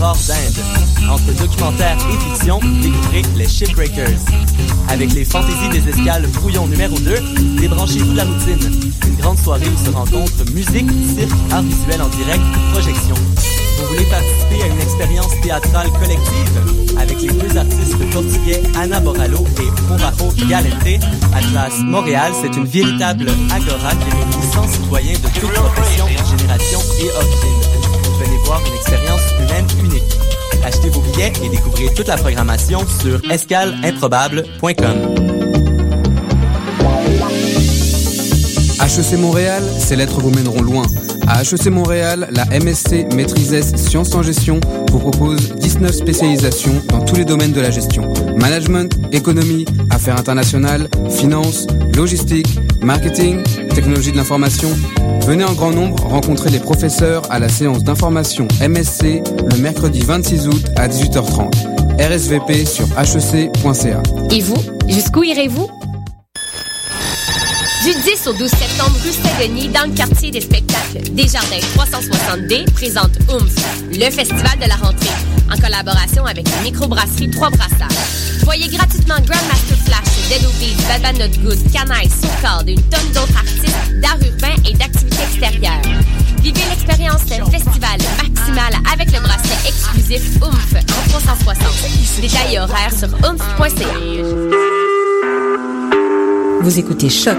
d'Inde. Entre documentaire et fiction, découvrez les Shipbreakers. Avec les fantaisies des escales brouillon numéro 2, débranchez-vous la routine. Une grande soirée où se rencontrent musique, cirque, art visuel en direct, projection. Vous voulez participer à une expérience théâtrale collective? Avec les deux artistes portugais Ana Boralo et Porajo Galente? Atlas Montréal, c'est une véritable agora qui réunit 100 citoyens de toutes professions, générations et origines. Voir une expérience humaine unique. Achetez vos billets et découvrez toute la programmation sur escaleimprobable.com. HEC Montréal, ces lettres vous mèneront loin. À HEC Montréal, la MSC Maîtrise S Sciences en Gestion vous propose 19 spécialisations dans tous les domaines de la gestion. Management, économie, affaires internationales, finance, logistique, marketing, technologie de l'information. Venez en grand nombre rencontrer les professeurs à la séance d'information MSC le mercredi 26 août à 18h30. RSVP sur hec.ca. Et vous, jusqu'où irez-vous? Du 10 au 12 septembre, rue Saint-Denis, dans le quartier des spectacles, Desjardins 360D présente OOMF, le festival de la rentrée, en collaboration avec la microbrasserie Trois Brassards. Voyez gratuitement Grandmaster Flash, Dead Obies, Bad Bad Not Good, Canaille, Socard et une tonne d'autres artistes d'art urbain et d'activités extérieures. Vivez l'expérience d'un festival maximal avec le bracelet exclusif OOMF en 360. Détails et horaires sur oomph.ca. Vous écoutez Choc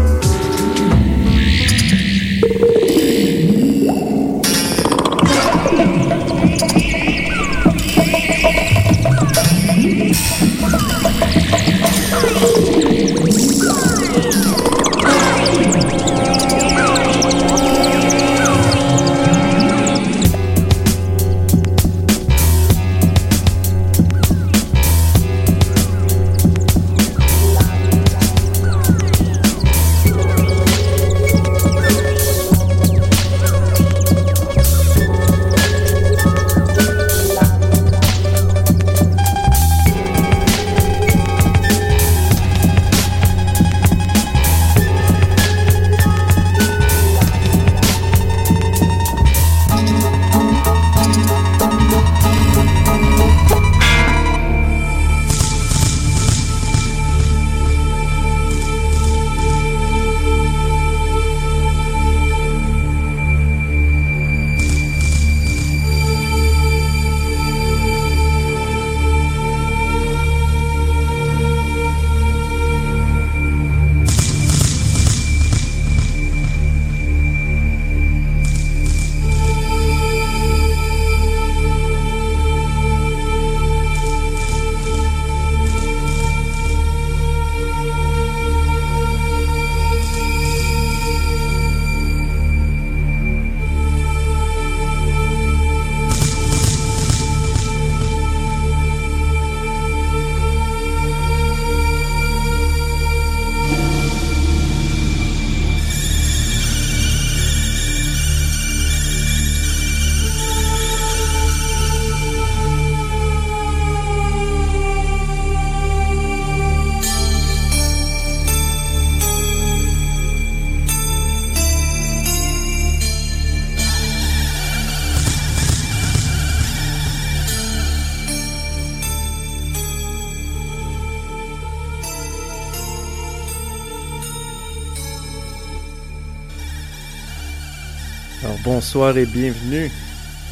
bonsoir et bienvenue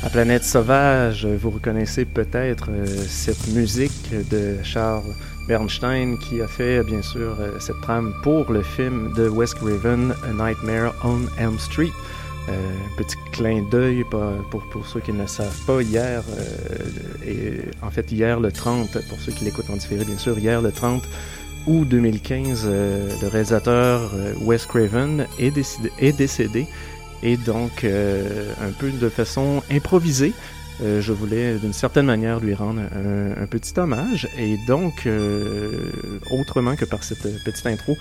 à Planète Sauvage. Vous reconnaissez peut-être euh, cette musique de Charles Bernstein qui a fait bien sûr euh, cette trame pour le film de Wes Craven, A Nightmare on Elm Street. Euh, petit clin d'œil pour, pour ceux qui ne savent pas, hier, et en fait hier le 30, pour ceux qui l'écoutent en différé bien sûr, hier le 30 août 2015, le réalisateur Wes Craven est décédé et donc, euh, un peu de façon improvisée, euh, je voulais d'une certaine manière lui rendre un, petit hommage. Et donc, euh, autrement que par cette petite intro,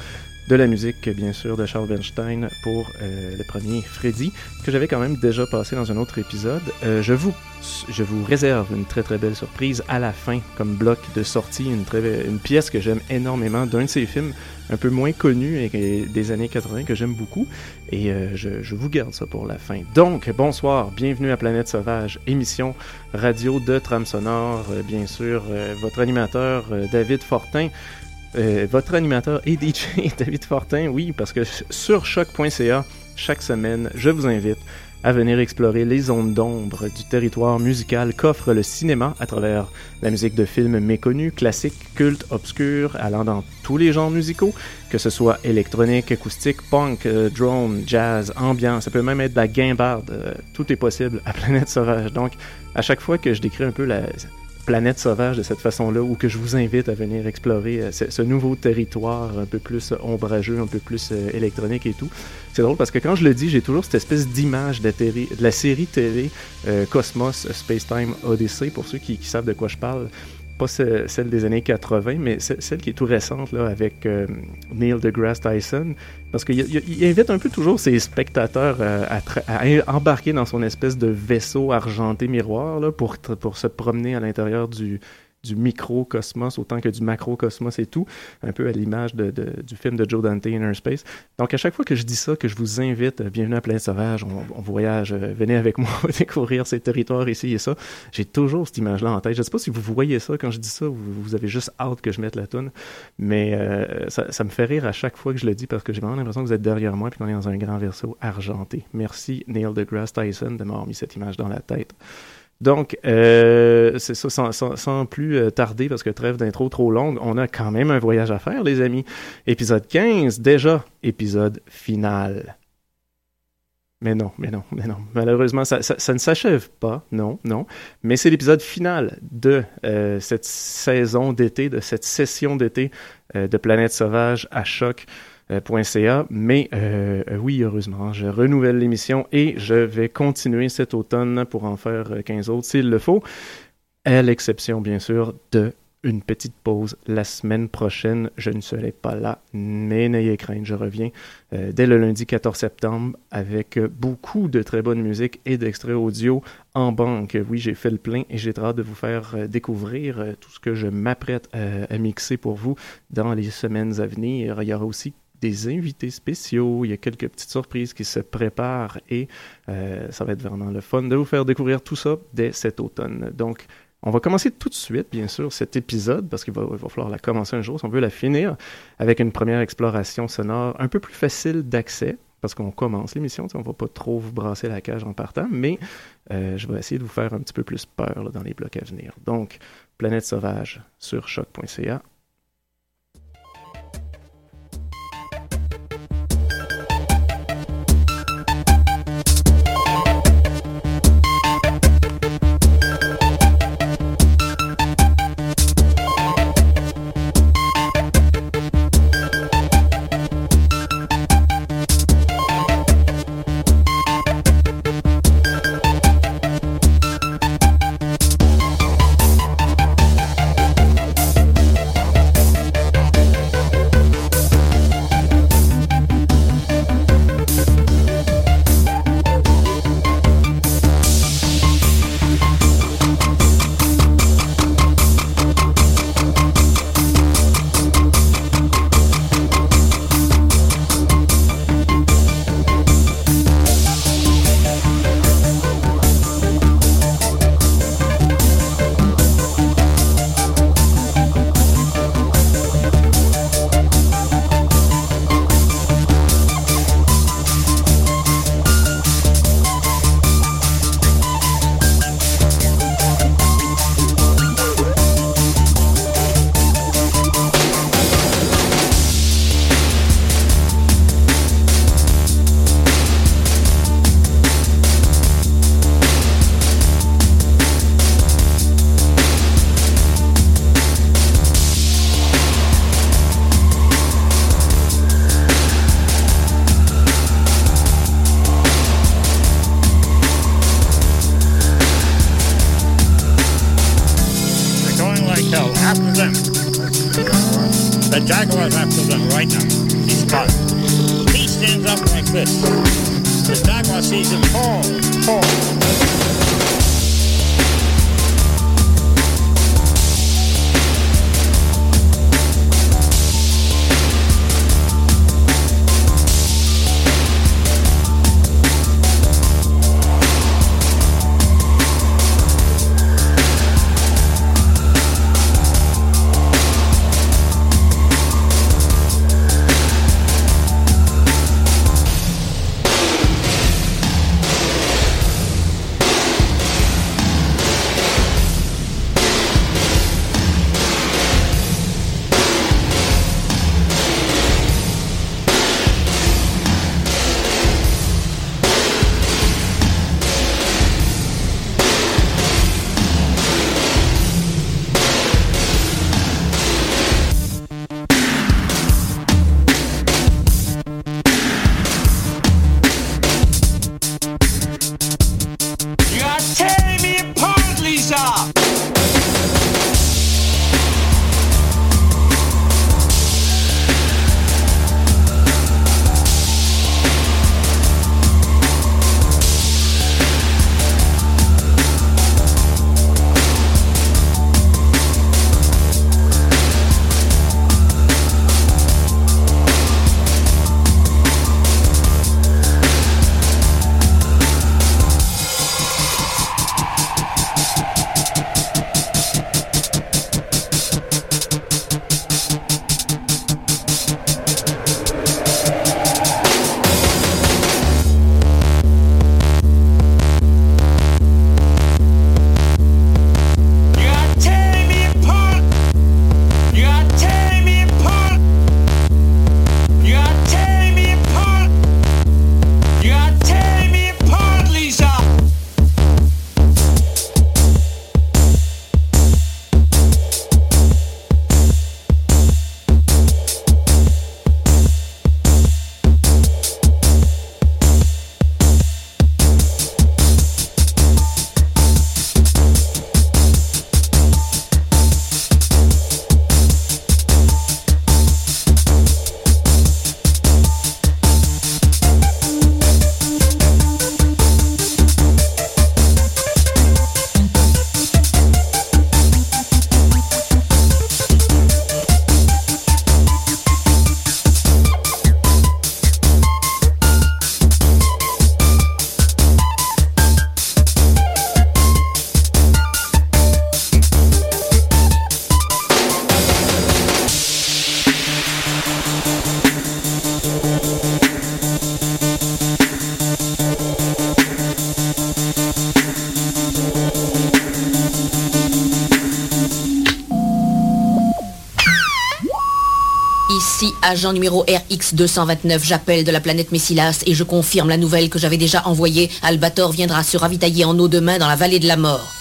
de la musique, bien sûr, de Charles Bernstein pour euh, le premier Freddy, que j'avais quand même déjà passé dans un autre épisode. je, vous, je vous réserve une très très belle surprise à la fin, comme bloc de sortie, une, pièce que j'aime énormément d'un de ses films un peu moins connu des années 80 que j'aime beaucoup. Et euh, je, vous garde ça pour la fin. Donc, bonsoir, bienvenue à Planète Sauvage, émission radio de trame sonore. Euh, bien sûr, euh, votre animateur David Fortin. Votre animateur et DJ David Fortin, oui, parce que sur choc.ca, chaque semaine, je vous invite à venir explorer les zones d'ombre du territoire musical qu'offre le cinéma à travers la musique de films méconnus, classiques, cultes, obscurs, allant dans tous les genres musicaux, que ce soit électronique, acoustique, punk, euh, drone, jazz, ambiance, ça peut même être de la guimbarde, euh, tout est possible à Planète Sauvage. Donc, à chaque fois que je décris un peu la, planète sauvage de cette façon-là, ou que je vous invite à venir explorer euh, ce, nouveau territoire un peu plus ombrageux, un peu plus euh, électronique et tout. C'est drôle parce que quand je le dis, j'ai toujours cette espèce d'image de, la série télé euh, Cosmos Space Time Odyssey, pour ceux qui savent de quoi je parle pas celle des années 80, mais celle qui est tout récente là, avec euh, Neil deGrasse Tyson, parce qu'il invite un peu toujours ses spectateurs euh, à, embarquer dans son espèce de vaisseau argenté miroir là, pour se promener à l'intérieur du, du microcosmos autant que du macrocosmos et tout, un peu à l'image de, du film de Joe Dante, Inner Space. Donc à chaque fois que je dis ça, que je vous invite, euh, bienvenue à Plein Sauvage, on, voyage, euh, venez avec moi découvrir ces territoires ici et ça, j'ai toujours cette image-là en tête. Je sais pas si vous voyez ça quand je dis ça, vous, vous avez juste hâte que je mette la toune, mais euh, ça, me fait rire à chaque fois que je le dis parce que j'ai vraiment l'impression que vous êtes derrière moi et qu'on est dans un grand verso argenté. Merci Neil deGrasse Tyson de m'avoir mis cette image dans la tête. Donc, euh, c'est ça, sans, plus euh, tarder, parce que trêve d'intro trop longue, on a quand même un voyage à faire, les amis. Épisode 15, déjà, épisode final. Mais non, mais non, mais non. Malheureusement, ça, ne s'achève pas, non, non. Mais c'est l'épisode final de euh, cette saison d'été, de cette session d'été de Planète Sauvage à choc. .ca. Mais euh, oui, heureusement, je renouvelle l'émission et je vais continuer cet automne pour en faire 15 autres s'il le faut, à l'exception bien sûr de une petite pause la semaine prochaine. Je ne serai pas là, mais n'ayez crainte, je reviens euh, dès le lundi 14 septembre avec beaucoup de très bonne musique et d'extraits audio en banque. Oui, j'ai fait le plein et j'ai hâte de vous faire euh, découvrir tout ce que je m'apprête à, mixer pour vous dans les semaines à venir. Il y aura aussi des invités spéciaux, il y a quelques petites surprises qui se préparent et euh, ça va être vraiment le fun de vous faire découvrir tout ça dès cet automne. Donc, on va commencer tout de suite, bien sûr, cet épisode, parce qu'il va, falloir la commencer un jour si on veut la finir, avec une première exploration sonore un peu plus facile d'accès, parce qu'on commence l'émission, on va pas trop vous brasser la cage en partant, mais euh, je vais essayer de vous faire un petit peu plus peur dans les blocs à venir. Donc, Planète Sauvage sur choc.ca, agent numéro RX229, j'appelle de la planète Messilas et je confirme la nouvelle que j'avais déjà envoyée. Albator viendra se ravitailler en eau demain dans la vallée de la mort.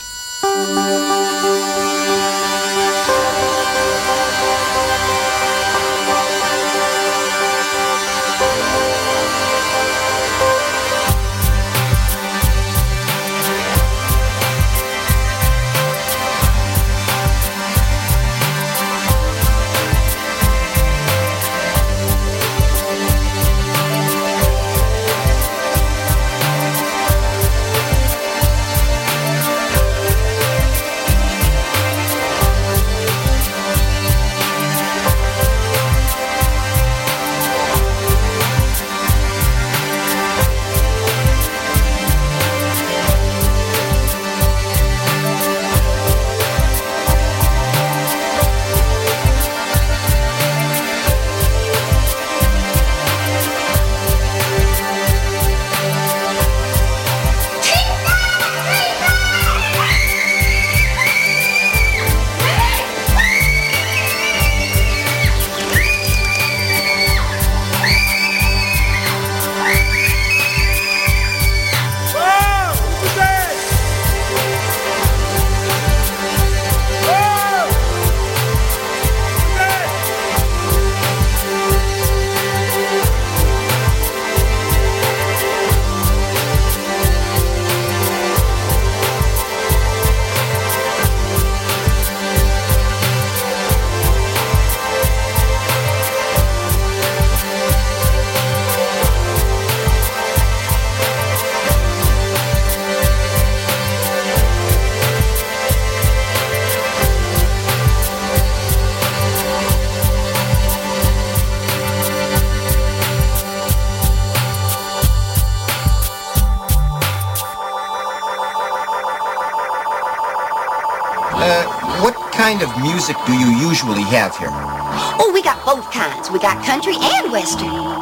Music do you usually have here? Oh, we got both kinds. We got country and western.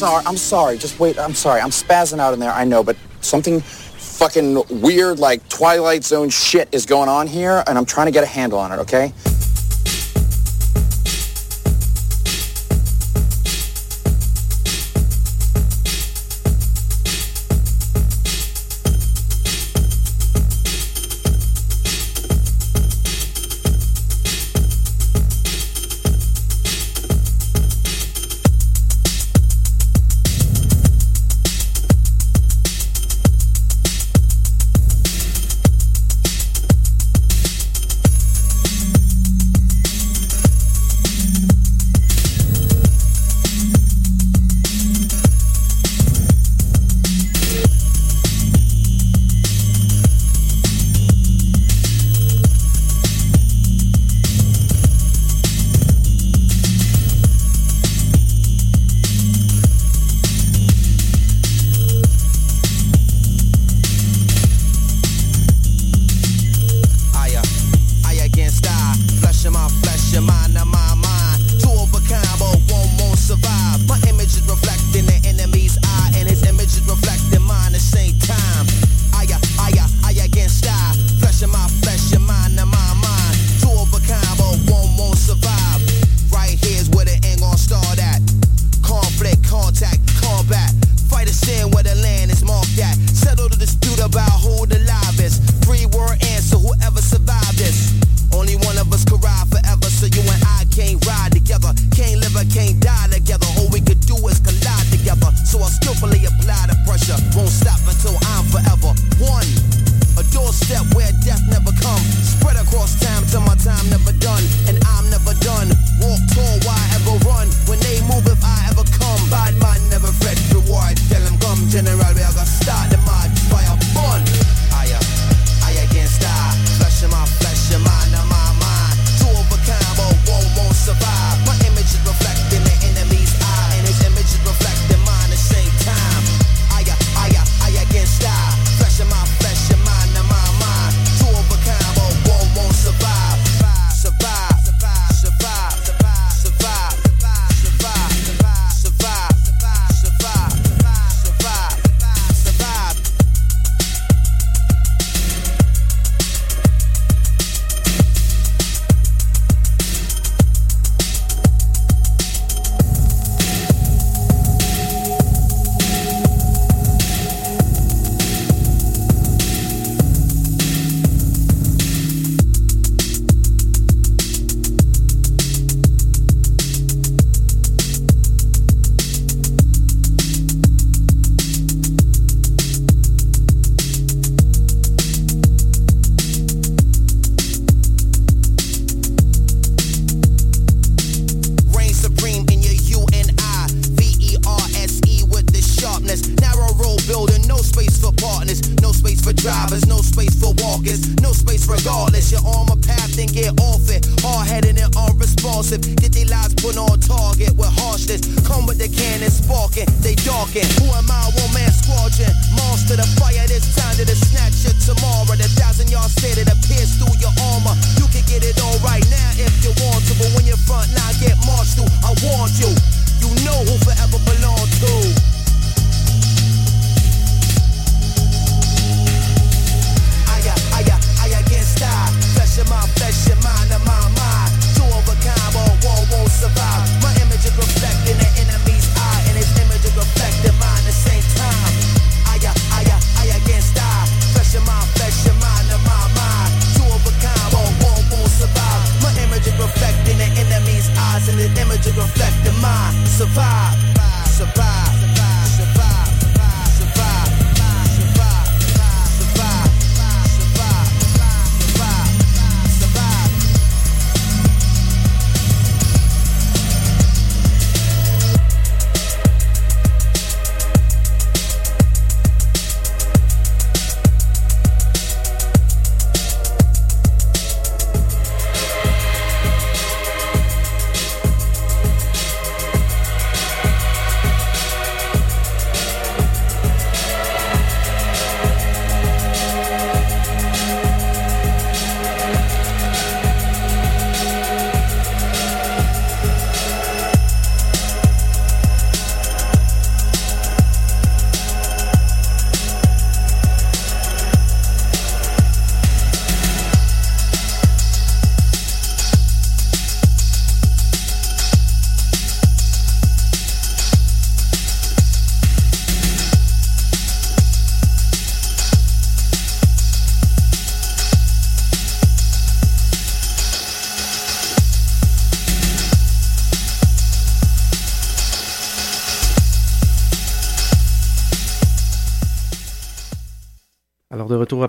Sorry. I'm sorry. I'm sorry. Just wait. I'm sorry. I'm spazzing out in there. I know, but something fucking weird like Twilight Zone shit is going on here, and I'm trying to get a handle on it, okay?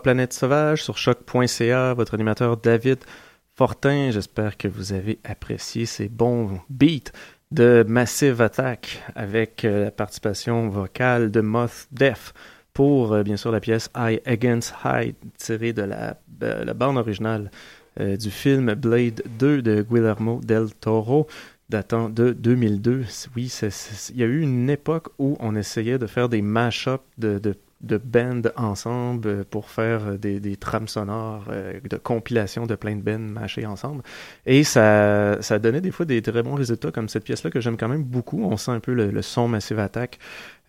Planète Sauvage sur choc.ca, votre animateur David Fortin. J'espère que vous avez apprécié ces bons beats de Massive Attack avec euh, la participation vocale de Moth Def pour euh, bien sûr la pièce High Against High tirée de la, la bande originale euh, du film Blade 2 de Guillermo del Toro datant de 2002. Oui, il y a eu une époque où on essayait de faire des mash-ups de, de bands ensemble euh, pour faire euh, des, des trames sonores euh, de compilation de plein de bands mashés ensemble. Et ça, ça donnait des fois des très bons résultats, comme cette pièce-là que j'aime quand même beaucoup. On sent un peu le, son Massive Attack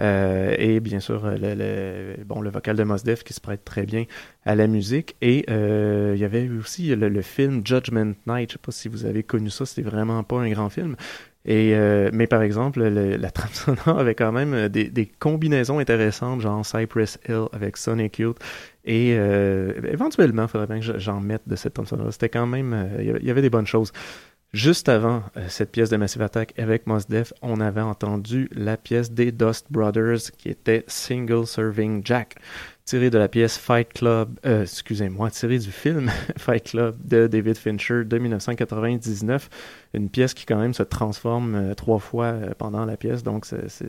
et bien sûr le, le- bon, le vocal de Mos Def qui se prête très bien à la musique. Et il y avait aussi le, le film Judgment Night. Je sais pas si vous avez connu ça, c'était vraiment pas un grand film. Et, euh, mais par exemple, le- la trame avait quand même euh, des, des combinaisons intéressantes, genre Cypress Hill avec Sonic Youth. Et euh, éventuellement, il faudrait bien que je- j'en mette de cette trame. C'était quand même, euh, il y avait- il y avait des bonnes choses. Juste avant euh, cette pièce de Massive Attack avec Mos Def, on avait entendu la pièce des Dust Brothers qui était Single Serving Jack, tirée de la pièce Fight Club, euh, excusez-moi, tirée du film Fight Club de David Fincher de 1999. Une pièce qui quand même se transforme euh, trois fois euh, pendant la pièce, donc c'est, c'est-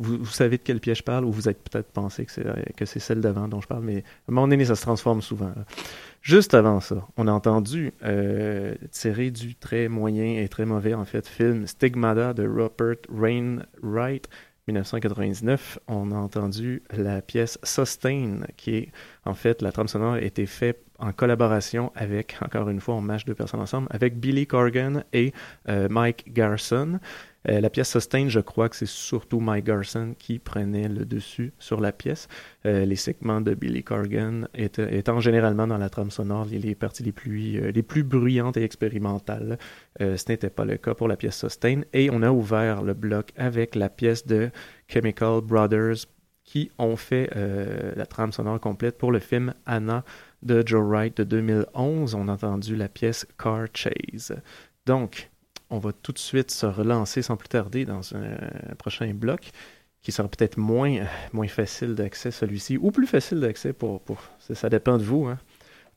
vous, savez de quelle pièce je parle ou vous êtes peut-être pensé que c'est, euh, que c'est celle d'avant dont je parle, mais à moment donné, ça se transforme souvent. Juste avant ça, on a entendu tiré du très moyen et très mauvais en fait film Stigmata de Rupert Wainwright 1999. On a entendu la pièce Sustain qui est en fait la trame sonore a été faite en collaboration avec encore une fois on match deux personnes ensemble avec Billy Corgan et euh, Mike Garson. Euh, la pièce Sustain, je crois que c'est surtout Mike Garson qui prenait le dessus sur la pièce. Euh, les segments de Billy Corgan étaient- étant généralement dans la trame sonore les, parties les plus, euh, les plus bruyantes et expérimentales. Ce n'était pas le cas pour la pièce Sustain. Et on a ouvert le bloc avec la pièce de Chemical Brothers qui ont fait la trame sonore complète pour le film Anna de Joe Wright de 2011. On a entendu la pièce Car Chase. Donc, on va tout de suite se relancer sans plus tarder dans un prochain bloc qui sera peut-être moins, moins facile d'accès, celui-ci, ou plus facile d'accès pour, pour ça, dépend de vous. hein.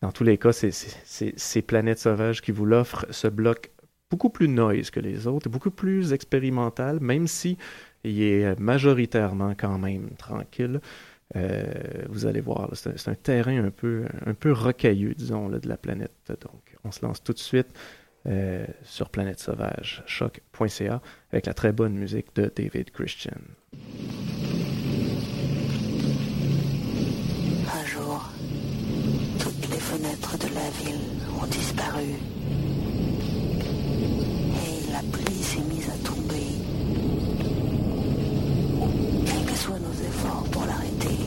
Dans tous les cas, c'est- c'est c'est- c'est Planète Sauvage qui vous l'offre, ce bloc beaucoup plus noise que les autres, beaucoup plus expérimental, même si il est majoritairement quand même tranquille. Euh, vous allez voir, là, c'est un- c'est un terrain un peu, un peu rocailleux, disons, là, de la planète. Donc, on se lance tout de suite euh, sur Planète Sauvage, choc.ca, avec la très bonne musique de David Christian. Un jour, toutes les fenêtres de la ville ont disparu. Et la pluie s'est mise à tomber. Quels que soient nos efforts pour l'arrêter,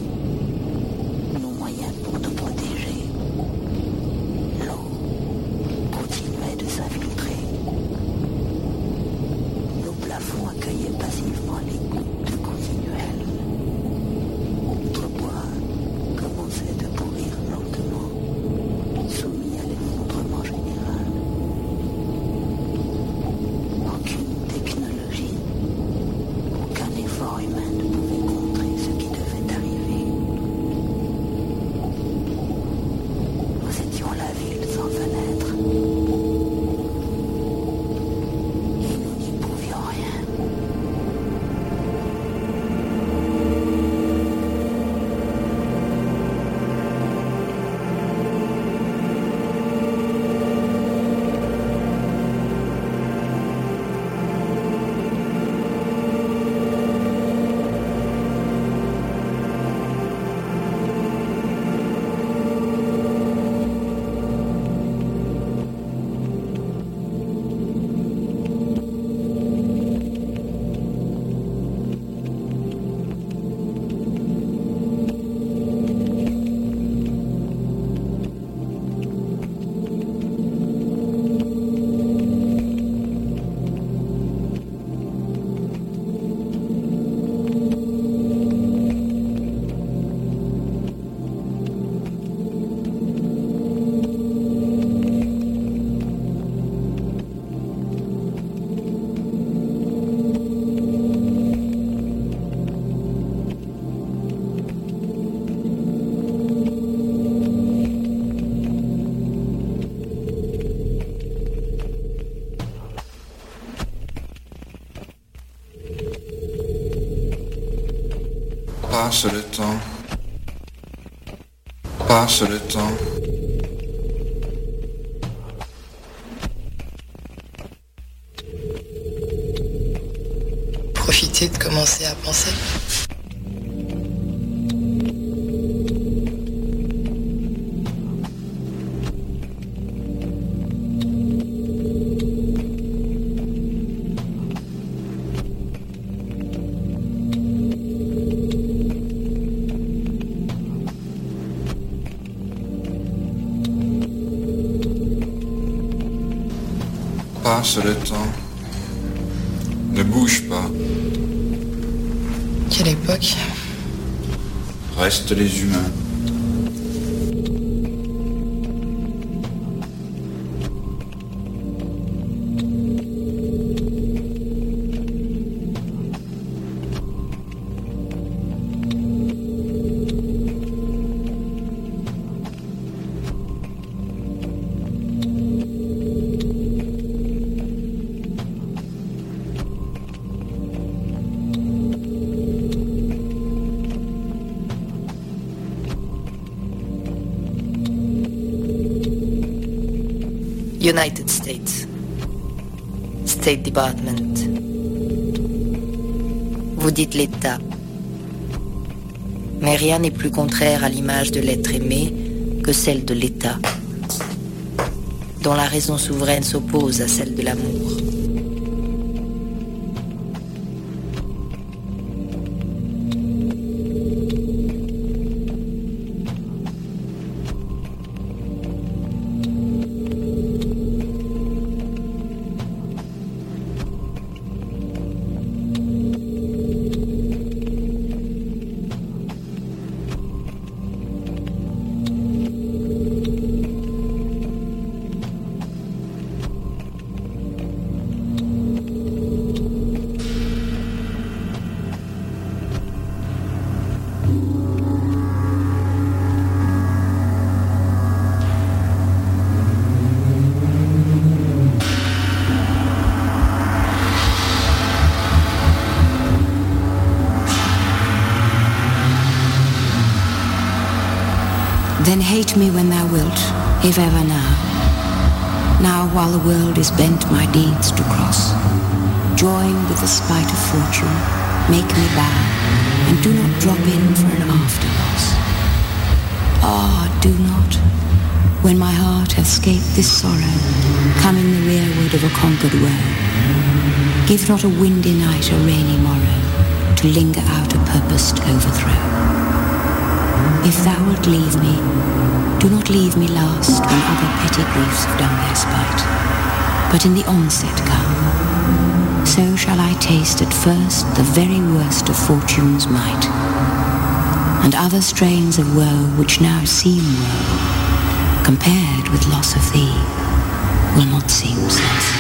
Passe le temps. Passe le temps. Profiter de commencer à penser. Le temps. Ne bouge pas. Quelle époque? Reste les humains. United States. State Department. Vous dites l'État. Mais rien n'est plus contraire à l'image de l'être aimé que celle de l'État, dont la raison souveraine s'oppose à celle de l'amour. Me when thou wilt, if ever now. Now while the world is bent my deeds to cross, join with the spite of fortune, make me bow, and do not drop in for an after loss. Ah, do not, when my heart hath scaped this sorrow, come in the rearward of a conquered woe. Give not a windy night a rainy morrow, to linger out a purposed overthrow. If thou wilt leave me, do not leave me last when other petty griefs have done their spite, but in the onset come. So shall I taste at first the very worst of fortune's might, and other strains of woe which now seem woe, compared with loss of thee, will not seem so.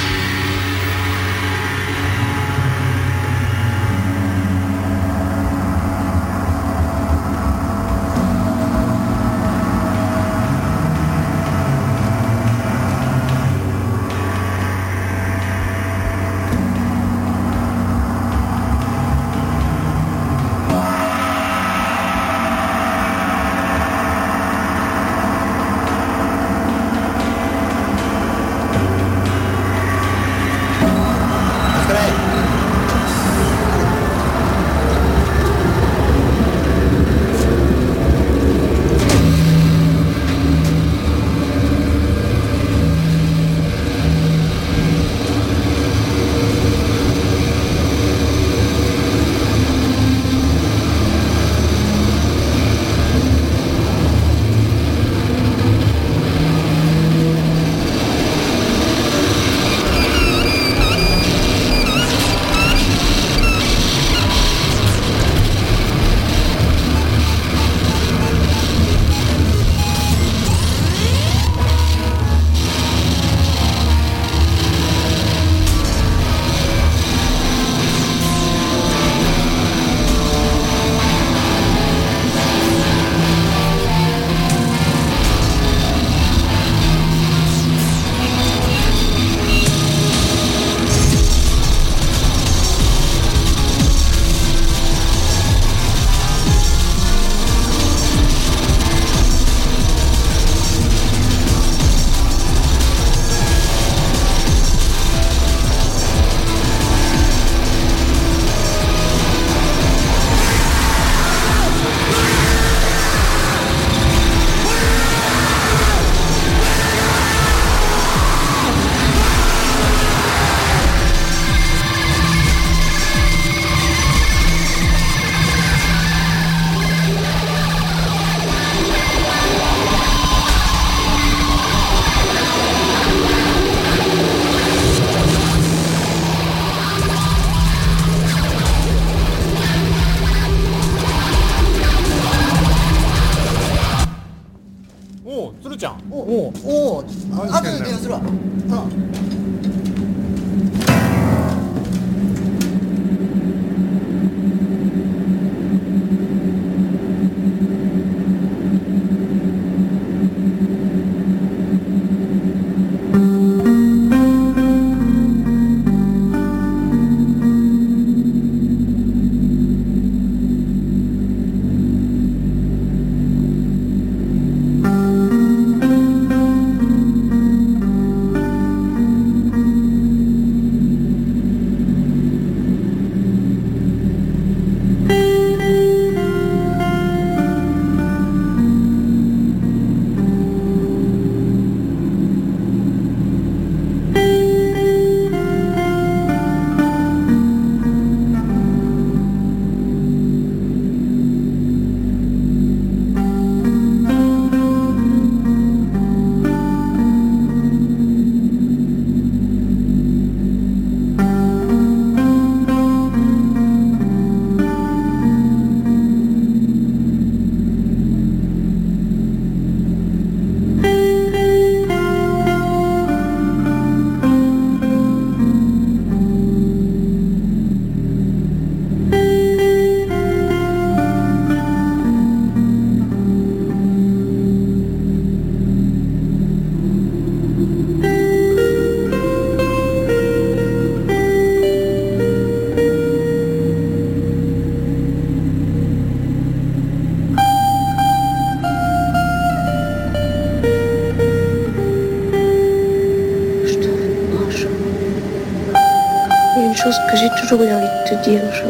Eu envie de te dire, Jo.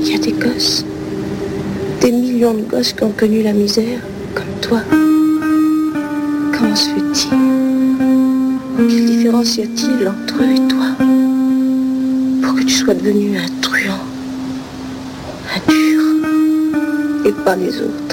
Il y a des gosses, des millions de gosses qui ont connu la misère, comme toi. Comment se fait-il? Quelle différence y a-t-il entre eux et toi? Pour que tu sois devenu un truand, un dur, et pas les autres.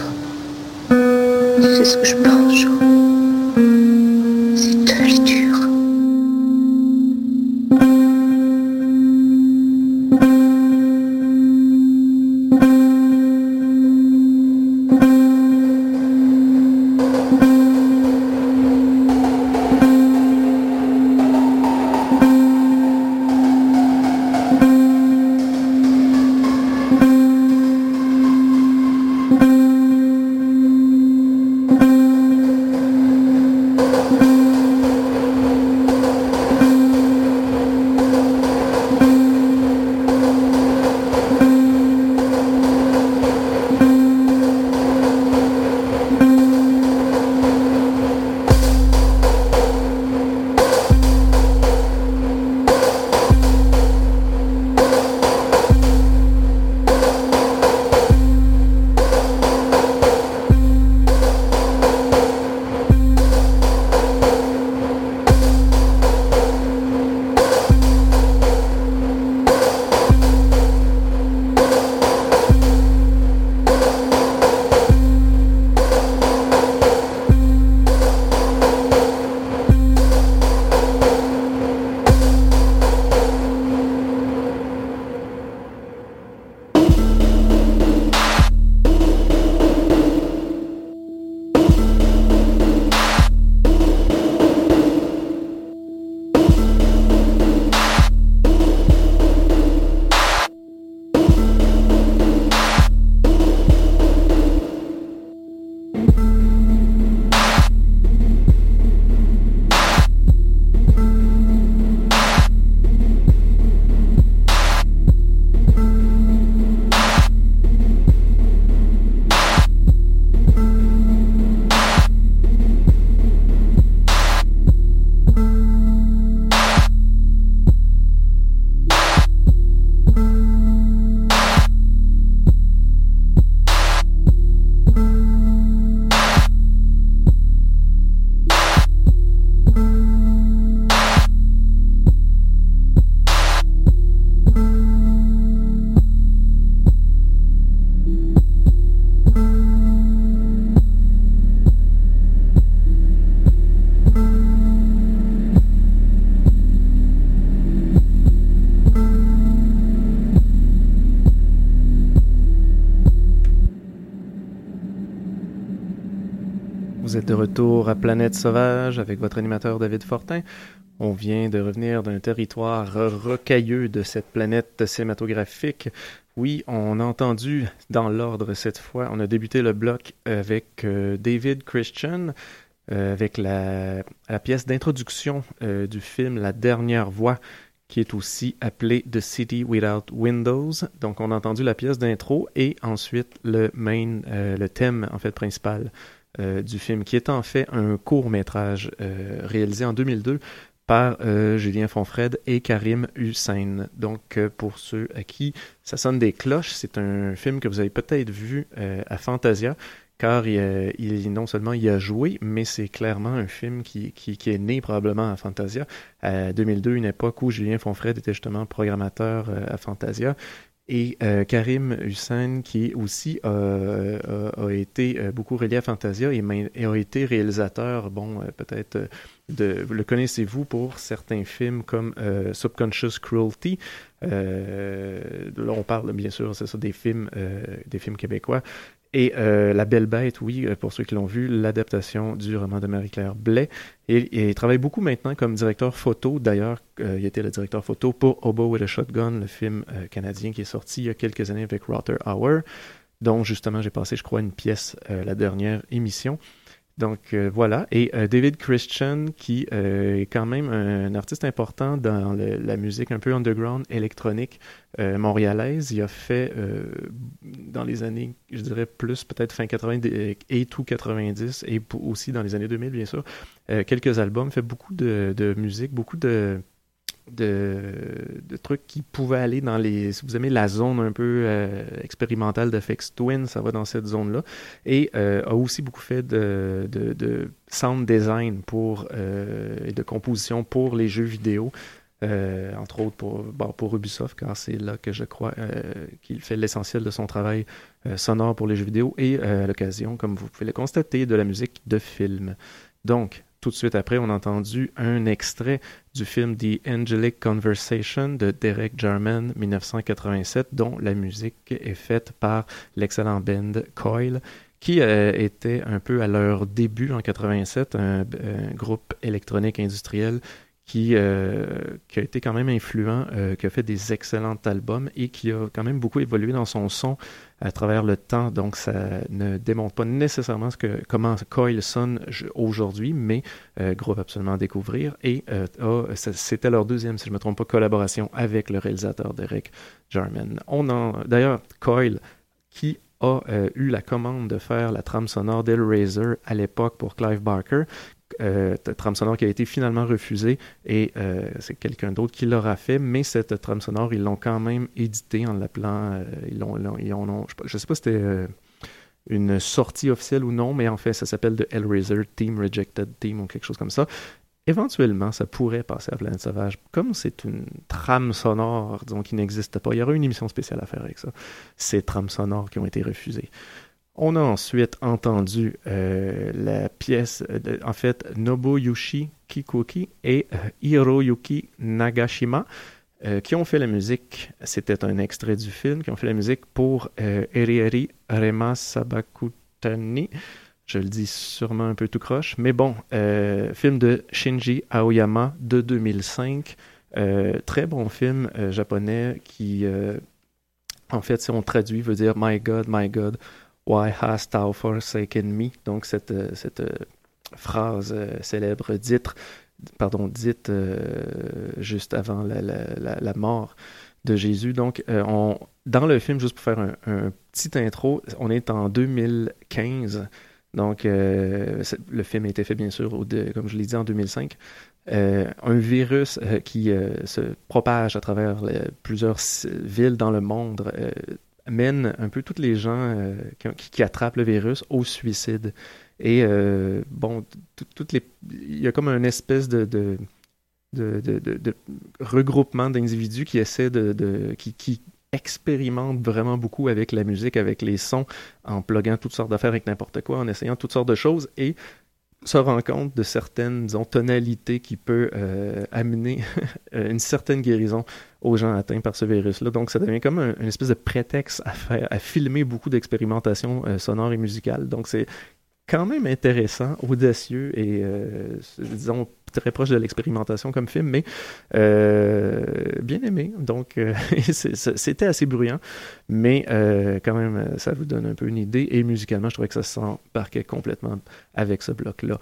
Vous êtes de retour à Planète Sauvage avec votre animateur David Fortin. On vient de revenir d'un territoire rocailleux de cette planète cinématographique. Oui, on a entendu dans l'ordre cette fois, on a débuté le bloc avec euh, David Christian, euh, avec la, pièce d'introduction euh, du film La Dernière Voix, qui est aussi appelée The City Without Windows. Donc on a entendu la pièce d'intro et ensuite le main, le thème en fait principal du film, qui est en fait un court métrage euh, réalisé en 2002 par euh, Julien Fonfred et Karim Hussein. Donc, euh, pour ceux à qui ça sonne des cloches, c'est un film que vous avez peut-être vu euh, à Fantasia, car il, euh, il- non seulement il a joué, mais c'est clairement un film qui, qui, qui est né probablement à Fantasia. À 2002, une époque où Julien Fonfred était justement programmateur euh, à Fantasia. Et euh, Karim Hussein, qui aussi euh, a, a été euh, beaucoup relié à Fantasia et, a été réalisateur, bon, euh, peut-être, euh, de, le connaissez-vous pour certains films comme euh, Subconscious Cruelty. Euh, là, on parle bien sûr, c'est ça, des films, euh, des films québécois. Et euh, La Belle Bête, oui, euh, pour ceux qui l'ont vu, l'adaptation du roman de Marie-Claire Blais. Et, il travaille beaucoup maintenant comme directeur photo. D'ailleurs, euh, il était le directeur photo pour Hobo with a Shotgun, le film canadien qui est sorti il y a quelques années avec Rotter Hour, dont justement j'ai passé, je crois, une pièce la dernière émission. Donc euh, voilà, et euh, David Christian, qui euh, est quand même un artiste important dans le- la musique un peu underground électronique euh, montréalaise. Il a fait euh, dans les années, je dirais plus peut-être fin 80 et tout 90, et aussi dans les années 2000 bien sûr, euh, quelques albums, fait beaucoup de, de musique, beaucoup de de, trucs qui pouvaient aller dans les... Si vous aimez la zone un peu euh, expérimentale de FX Twin, ça va dans cette zone-là. Et euh, a aussi beaucoup fait de, sound design pour, euh, et de composition pour les jeux vidéo. Entre autres pour, pour Ubisoft, car c'est là que je crois qu'il fait l'essentiel de son travail sonore pour les jeux vidéo et à l'occasion, comme vous pouvez le constater, de la musique de film. Donc, tout de suite après, on a entendu un extrait du film The Angelic Conversation de Derek Jarman, 1987, dont la musique est faite par l'excellent band Coil, qui euh, était un peu à leur début en 87, un, un groupe électronique industriel qui, euh, qui a été quand même influent, euh, qui a fait des excellents albums et qui a quand même beaucoup évolué dans son son à travers le temps. Donc, ça ne démontre pas nécessairement ce que, comment Coil sonne aujourd'hui, mais euh, groupe absolument à découvrir. Et euh, c'était leur deuxième, si je ne me trompe pas, collaboration avec le réalisateur Derek Jarman. On en, d'ailleurs, Coil, qui a eu la commande de faire la trame sonore d'Hellraiser à l'époque pour Clive Barker, euh, trame sonore qui a été finalement refusée et euh, c'est quelqu'un d'autre qui l'aura fait, mais cette trame sonore, ils l'ont quand même éditée en l'appelant, euh, ils l'ont, ont- je je sais pas si c'était euh, une sortie officielle ou non, mais en fait, ça s'appelle The Hellraiser Team Rejected Team ou quelque chose comme ça. Éventuellement, ça pourrait passer à Planète Sauvage. Comme c'est une trame sonore, disons, qui n'existe pas, il y aura une émission spéciale à faire avec ça. Ces trames sonores qui ont été refusées. On a ensuite entendu euh, la pièce, en fait, Nobuyushi Kikuki et euh, Hiroyuki Nagashima, euh, qui ont fait la musique, c'était un extrait du film, qui ont fait la musique pour Erieri Rema Sabakutani. Je le dis sûrement un peu tout croche, mais bon, film de Shinji Aoyama de 2005. Euh, très bon film japonais qui, en fait, si on traduit, veut dire My God, My God, Why hast thou forsaken me? Donc, cette, cette phrase célèbre dite, pardon, dite euh, juste avant la, la- la- mort de Jésus. Donc, euh, on, dans le film, juste pour faire un, un petit intro, on est en 2015. Donc, euh, le film a été fait, bien sûr, au comme je l'ai dit, en 2005. Euh, un virus qui se propage à travers plusieurs villes dans le monde mène un peu tous les gens euh, qui, attrapent le virus au suicide. Et euh, bon, tout- toutes les, il y a comme une espèce de, regroupement d'individus qui essaient de, qui expérimentent vraiment beaucoup avec la musique, avec les sons, en pluguant toutes sortes d'affaires avec n'importe quoi, en essayant toutes sortes de choses et se rend compte de certaines disons, tonalités qui peuvent euh, amener une certaine guérison aux gens atteints par ce virus-là. Donc, ça devient comme un- une espèce de prétexte à, faire, à filmer beaucoup d'expérimentations euh, sonores et musicales. Donc, c'est quand même intéressant, audacieux et, euh, disons, très proche de l'expérimentation comme film, mais euh, bien aimé. Donc, euh, c'était assez bruyant, mais euh, quand même, ça vous donne un peu une idée. Et musicalement, je trouvais que ça s'embarquait complètement avec ce bloc-là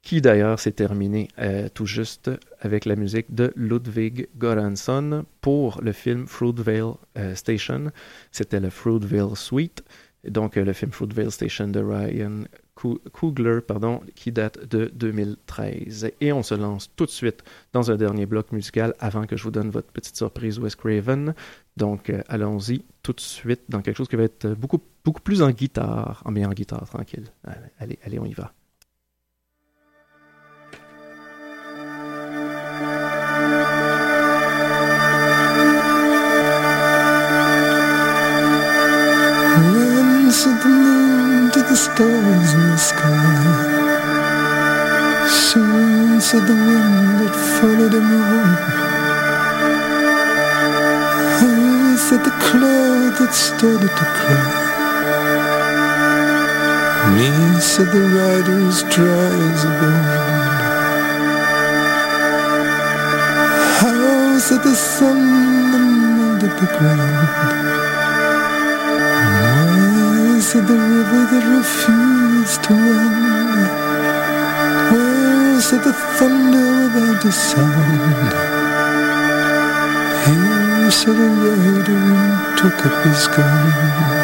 qui d'ailleurs s'est terminé tout juste avec la musique de Ludwig Göransson pour le film Fruitvale Station. C'était le Fruitvale Suite, donc le film Fruitvale Station de Ryan Coogler, pardon, qui date de 2013. Et on se lance tout de suite dans un dernier bloc musical avant que je vous donne votre petite surprise Wes Craven. Donc euh, allons-y tout de suite dans quelque chose qui va être beaucoup, beaucoup plus en guitare, en mais en guitare, tranquille. Allez, allez, on y va. The stars in the sky? Soon said the wind that followed him home. Oh, said the cloud that started to cry. Me said the rider's dry as a bone. How said the sun that melted the ground. Why said the river that refused to run? Where's the thunder without a sound? Here said a rider and took up his gun.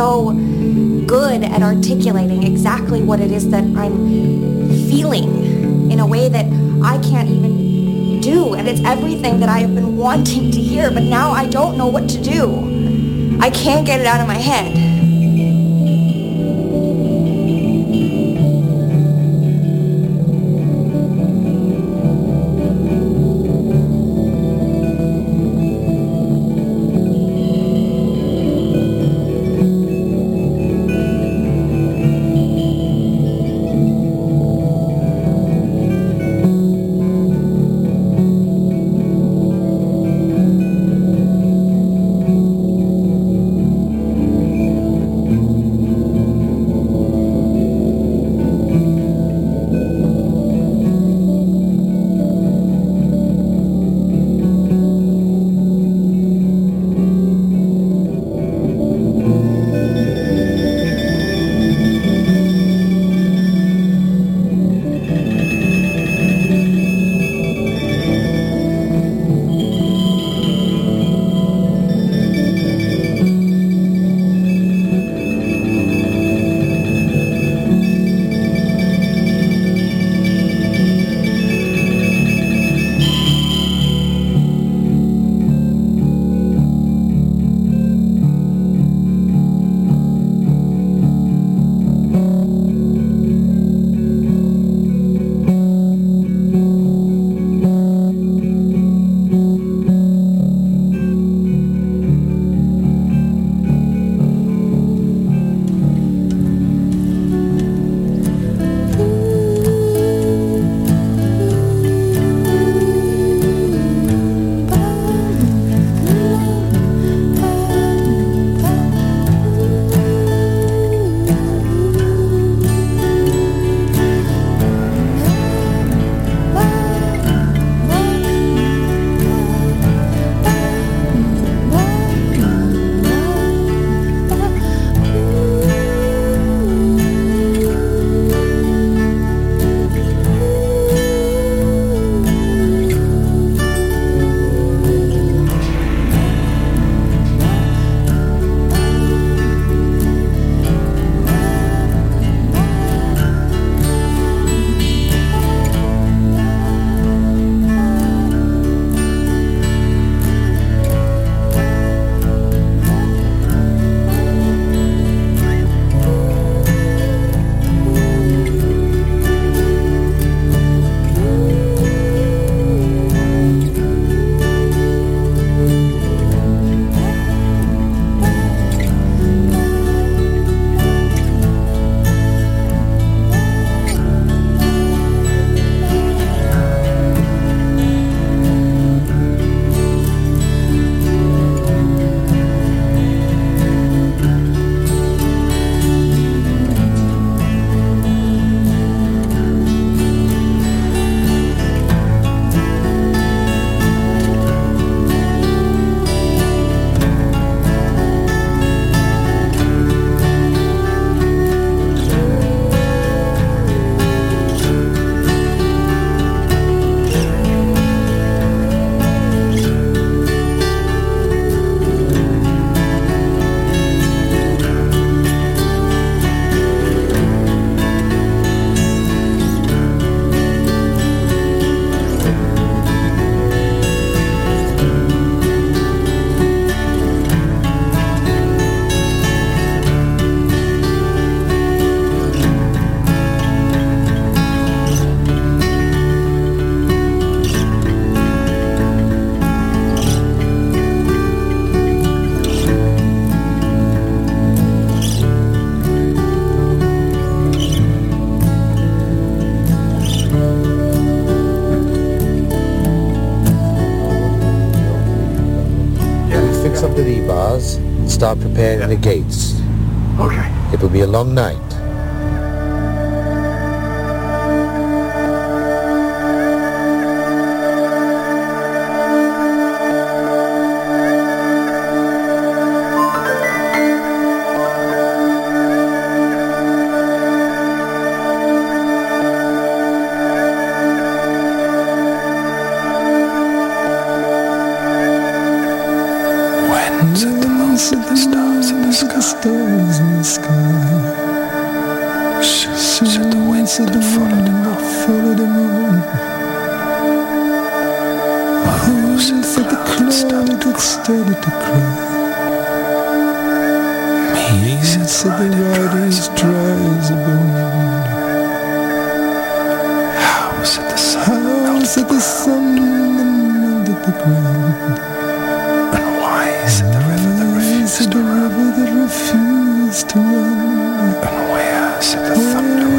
So good at articulating exactly what it is that I'm feeling in a way that I can't even do. And it's everything that I have been wanting to hear, but now I don't know what to do. I can't get it out of my head. Be a long night.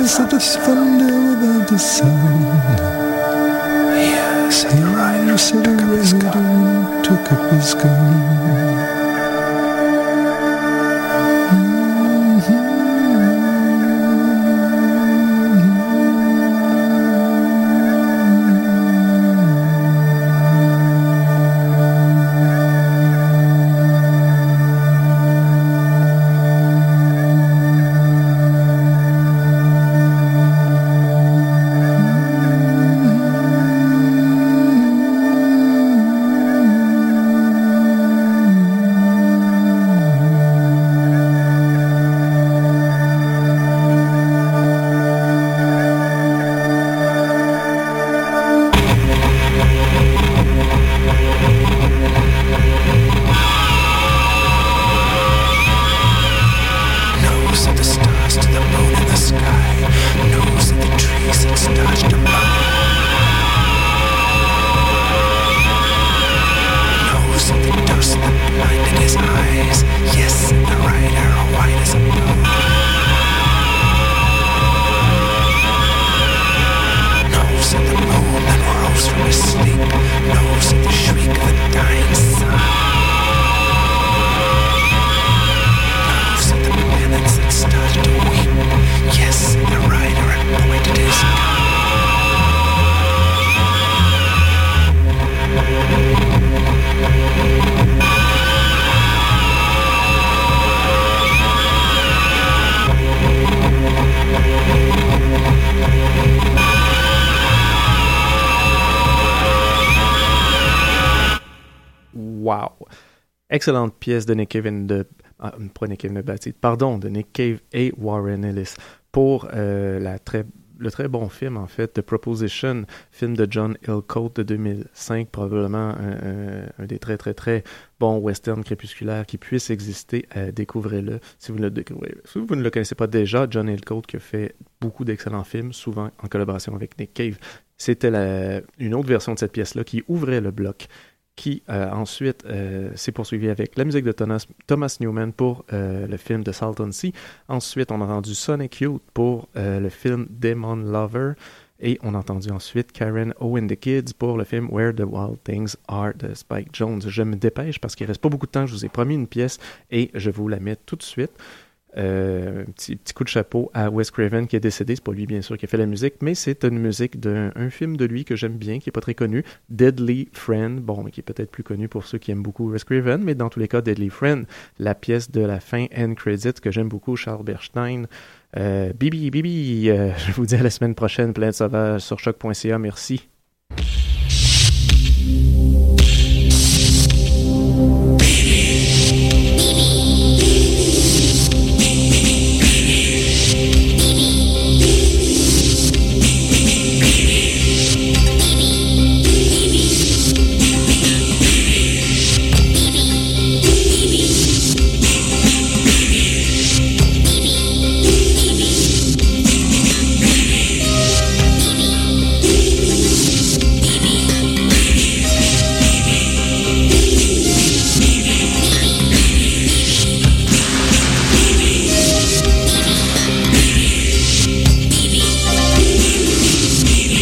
Is it the thunder without the sun. Yes, he took up his gun, took up his gun. Excellente pièce de Nick Cave de... ah, pas Nick Cave pardon, de Nick Cave et Warren Ellis pour euh, le très bon film, en fait, The Proposition, film de John Hillcoat de 2005, probablement un, des très, très, très bons westerns crépusculaires qui puisse exister. Découvrez-le si vous, ne le découvrez. si vous ne le connaissez pas déjà. John Hillcoat qui a fait beaucoup d'excellents films, souvent en collaboration avec Nick Cave. C'était une autre version de cette pièce-là qui ouvrait le bloc qui euh, ensuite euh, s'est poursuivi avec la musique de Thomas, Newman pour euh, le film de Salton Sea. Ensuite, on a entendu Sonic Youth pour le film Demon Lover. Et on a entendu ensuite Karen Owen the Kids pour le film Where the Wild Things Are de Spike Jones. Je me dépêche parce qu'il reste pas beaucoup de temps. Je vous ai promis une pièce et je vous la mettre tout de suite. Euh, petit, coup de chapeau à Wes Craven qui est décédé. C'est pas lui, bien sûr, qui a fait la musique, mais c'est une musique d'un un film de lui que j'aime bien, qui est pas très connu, Deadly Friend. Bon, qui est peut-être plus connu pour ceux qui aiment beaucoup Wes Craven, mais dans tous les cas, Deadly Friend, la pièce de la fin End Credit que j'aime beaucoup, Charles Bernstein. Euh, Bibi, Bibi, euh, je vous dis à la semaine prochaine, plein de sauvages sur choc.ca. Merci.